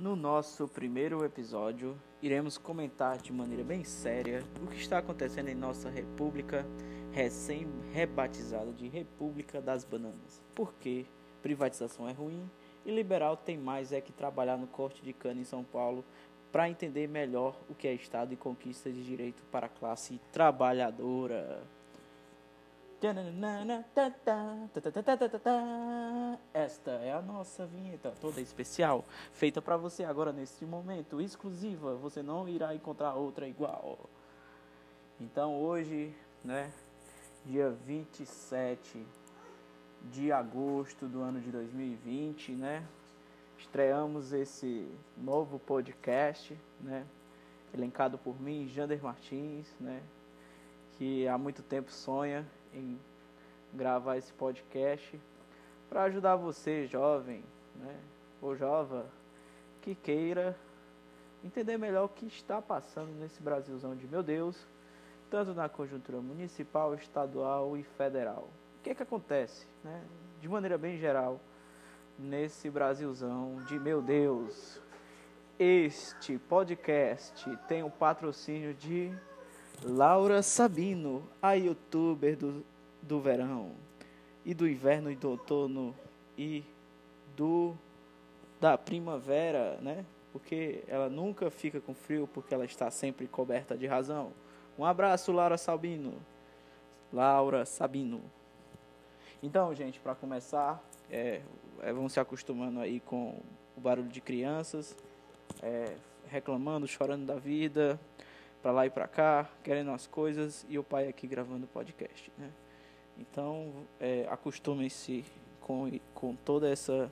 No nosso primeiro episódio, iremos comentar de maneira bem séria o que está acontecendo em nossa república recém-rebatizada de República das Bananas. Por que privatização é ruim e liberal tem mais é que trabalhar no corte de cana em São Paulo para entender melhor o que é Estado e conquista de direito para a classe trabalhadora. Esta é a nossa vinheta toda especial, feita para você agora neste momento, exclusiva. Você não irá encontrar outra igual. Então hoje, né, dia 27 de agosto do ano de 2020, né, estreamos esse novo podcast, né, elencado por mim, Jander Martins, né, que há muito tempo sonha em gravar esse podcast para ajudar você, jovem, né, ou jova, que queira entender melhor o que está passando nesse Brasilzão de meu Deus, tanto na conjuntura municipal, estadual e federal. O que é que acontece, né? De maneira bem geral, nesse Brasilzão de meu Deus. Este podcast tem o patrocínio de Laura Sabino, a youtuber do, do verão e do inverno e do outono e do da primavera, né? Porque ela nunca fica com frio porque ela está sempre coberta de razão. Um abraço, Laura Sabino. Laura Sabino. Então, gente, para começar, é, é, vão se acostumando aí com o barulho de crianças, é, reclamando, chorando da vida, para lá e para cá, querendo as coisas, e o pai aqui gravando o podcast, né? Então, é, acostumem-se com, com toda essa,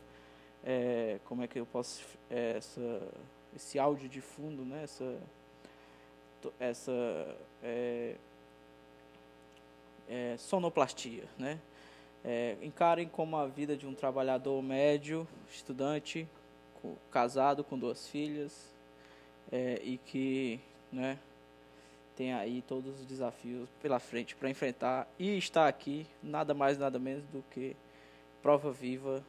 é, como é que eu posso, é, essa, esse áudio de fundo, né? Essa, essa é, é, sonoplastia, né? É, encarem como a vida de um trabalhador médio, estudante, casado com duas filhas, e que, né? Tem aí todos os desafios pela frente para enfrentar e está aqui nada mais nada menos do que prova viva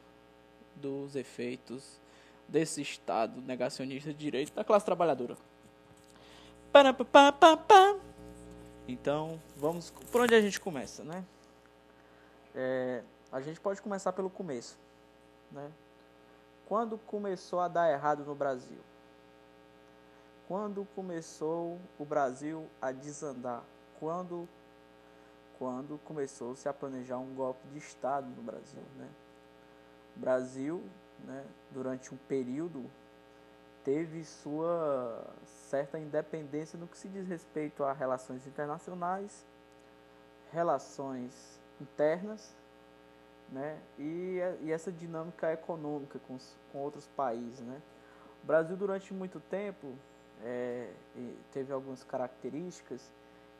dos efeitos desse estado negacionista de direito da classe trabalhadora. Então, vamos por onde a gente começa, né? É, a gente pode começar pelo começo, né? Quando começou a dar errado no Brasil? Quando começou o Brasil a desandar? Quando, quando começou-se a planejar um golpe de Estado no Brasil? Né? O Brasil, né, durante um período, teve sua certa independência no que se diz respeito a relações internacionais, relações internas né, e, e essa dinâmica econômica com, com outros países. Né. O Brasil, durante muito tempo, é, teve algumas características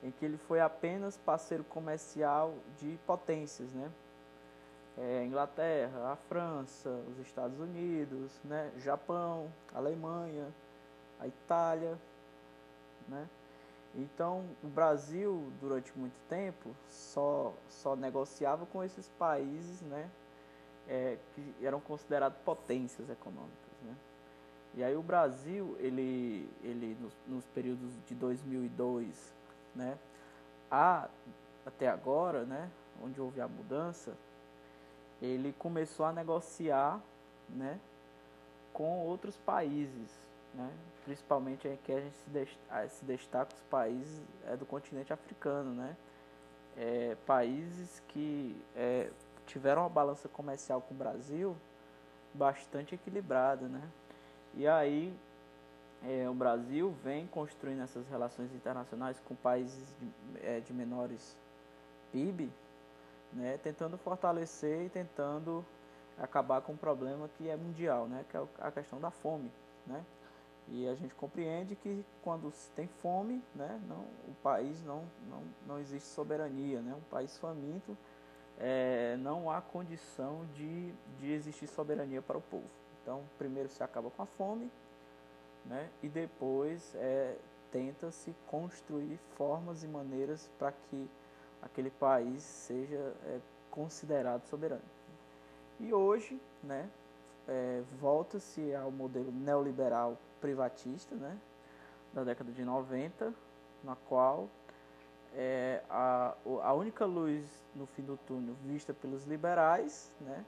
em que ele foi apenas parceiro comercial de potências, né? É, Inglaterra, a França, os Estados Unidos, né? Japão, Alemanha, a Itália, né? Então, o Brasil, durante muito tempo, só, só negociava com esses países, né? É, que eram considerados potências econômicas. E aí o Brasil, ele, ele nos, nos períodos de 2002, né, a, até agora, né, onde houve a mudança, ele começou a negociar, né, com outros países, né, principalmente aqui a gente se, destaca, se destaca os países é, do continente africano, né, é, países que é, tiveram uma balança comercial com o Brasil bastante equilibrada, né, e aí é, o Brasil vem construindo essas relações internacionais com países de, é, de menores PIB, né, tentando fortalecer e tentando acabar com um problema que é mundial, né, que é a questão da fome, né? E a gente compreende que quando se tem fome, né, não, o país não, não, não existe soberania, né? Um país faminto é, não há condição de, de existir soberania para o povo. Então, primeiro se acaba com a fome, né? E depois é, tenta-se construir formas e maneiras para que aquele país seja é, considerado soberano. E hoje, né, é, volta-se ao modelo neoliberal privatista, né, da década de 90, na qual é, a, a única luz no fim do túnel vista pelos liberais né,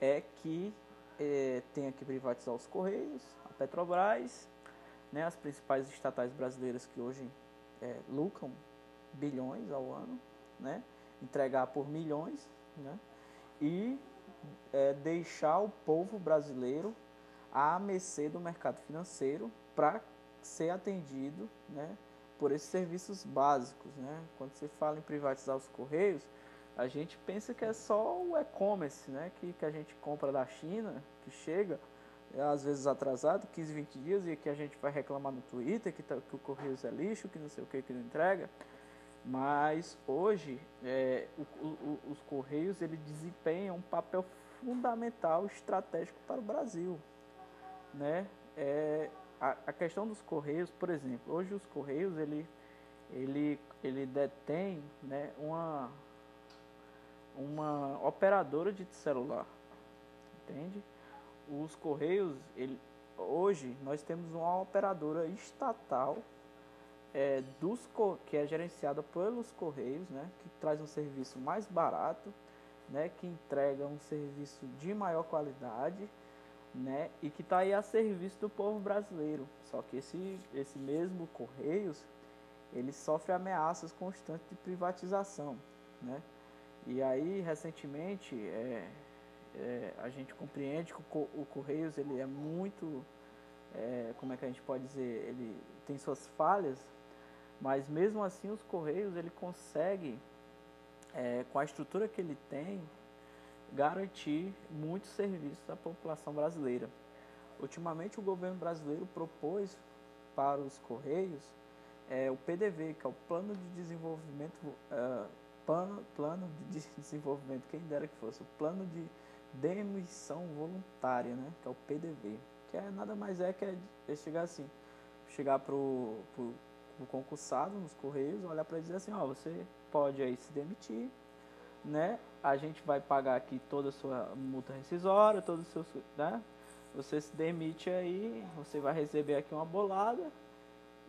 é que é, tenha que privatizar os Correios, a Petrobras, né, as principais estatais brasileiras que hoje é, lucram bilhões ao ano, né, entregar por milhões, né, e é, deixar o povo brasileiro à mercê do mercado financeiro para ser atendido né, por esses serviços básicos. Né? Quando você fala em privatizar os correios, a gente pensa que é só o e-commerce né, que, que a gente compra da China, que chega às vezes atrasado, 15, 20 dias, e que a gente vai reclamar no Twitter que, tá, que o Correios é lixo, que não sei o que, que não entrega. Mas hoje é, o, o, os Correios ele desempenham um papel fundamental, estratégico para o Brasil. Né? É, a, a questão dos Correios, por exemplo, hoje os Correios ele, ele, ele detém né, uma, uma operadora de celular, entende? Os Correios, ele, hoje nós temos uma operadora estatal é, dos, que é gerenciada pelos Correios, né, que traz um serviço mais barato, né, que entrega um serviço de maior qualidade, né, e que está aí a serviço do povo brasileiro. Só que esse, esse mesmo Correios, ele sofre ameaças constantes de privatização, né? E aí, recentemente, é, é, a gente compreende que o, o Correios ele é muito, é, como é que a gente pode dizer, ele tem suas falhas, mas mesmo assim os Correios ele consegue, é, com a estrutura que ele tem, garantir muitos serviços à população brasileira. Ultimamente o governo brasileiro propôs para os Correios é, o PDV, que é o Plano de Desenvolvimento, uh, plano, plano de Desenvolvimento, quem dera que fosse, o Plano de Demissão Voluntária, né, que é o PDV, que é nada mais é que é, é chegar assim, chegar para o o concursado nos Correios, olhar para dizer assim, ó, você pode aí se demitir, né? A gente vai pagar aqui toda a sua multa rescisória, todos os seus, né? Você se demite aí, você vai receber aqui uma bolada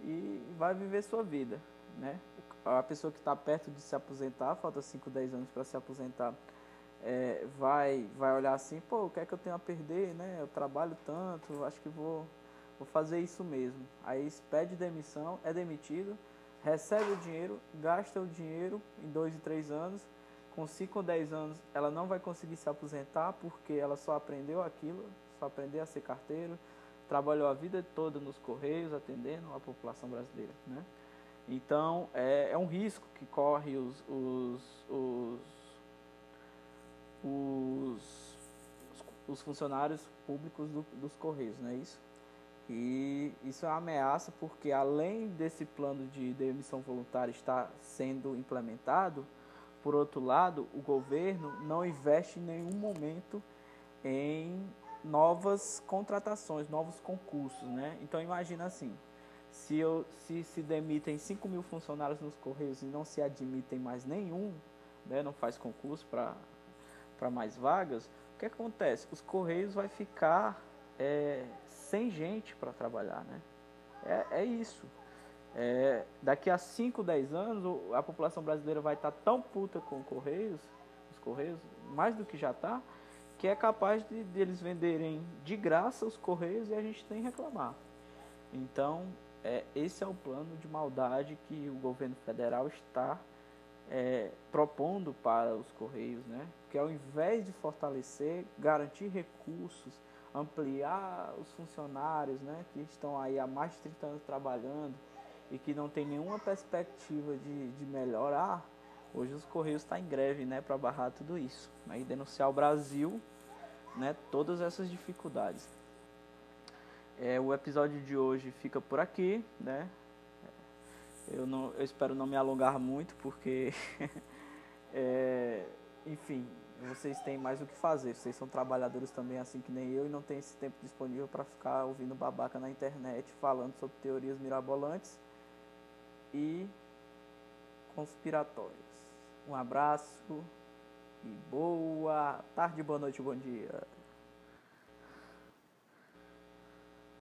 e vai viver sua vida, né? A pessoa que está perto de se aposentar, falta 5, 10 anos para se aposentar, é, vai, vai olhar assim, pô, o que é que eu tenho a perder, né? Eu trabalho tanto, acho que vou vou fazer isso mesmo. Aí pede demissão, é demitido, recebe o dinheiro, gasta o dinheiro em dois e três anos. Com 5 ou 10 anos ela não vai conseguir se aposentar porque ela só aprendeu aquilo, só aprendeu a ser carteiro, trabalhou a vida toda nos correios atendendo a população brasileira. Né? Então é, é um risco que corre os, os, os, os, os funcionários públicos do, dos correios, não é isso? E isso é uma ameaça porque além desse plano de demissão voluntária estar sendo implementado, por outro lado, o governo não investe em nenhum momento em novas contratações, novos concursos, né? Então imagina assim, se, eu, se se demitem 5 mil funcionários nos Correios e não se admitem mais nenhum, né, não faz concurso para mais vagas, o que acontece? Os Correios vai ficar é, sem gente para trabalhar, né? É, é isso. É, daqui a 5, 10 anos, a população brasileira vai estar tá tão puta com Correios, os Correios, mais do que já está, que é capaz de, de, eles venderem de graça os Correios e a gente tem que reclamar. Então, é, esse é o plano de maldade que o governo federal está é, propondo para os Correios, né? Que ao invés de fortalecer, garantir recursos, ampliar os funcionários né, que estão aí há mais de 30 anos trabalhando e que não tem nenhuma perspectiva de, de melhorar, hoje os Correios estão tá em greve né, para barrar tudo isso né, e denunciar o Brasil né, todas essas dificuldades. É, o episódio de hoje fica por aqui, né? Eu, não, eu espero não me alongar muito, porque, é, enfim, vocês têm mais o que fazer. Vocês são trabalhadores também, assim que nem eu, e não tem esse tempo disponível para ficar ouvindo babaca na internet falando sobre teorias mirabolantes e conspiratórias. Um abraço e boa tarde, boa noite, bom dia.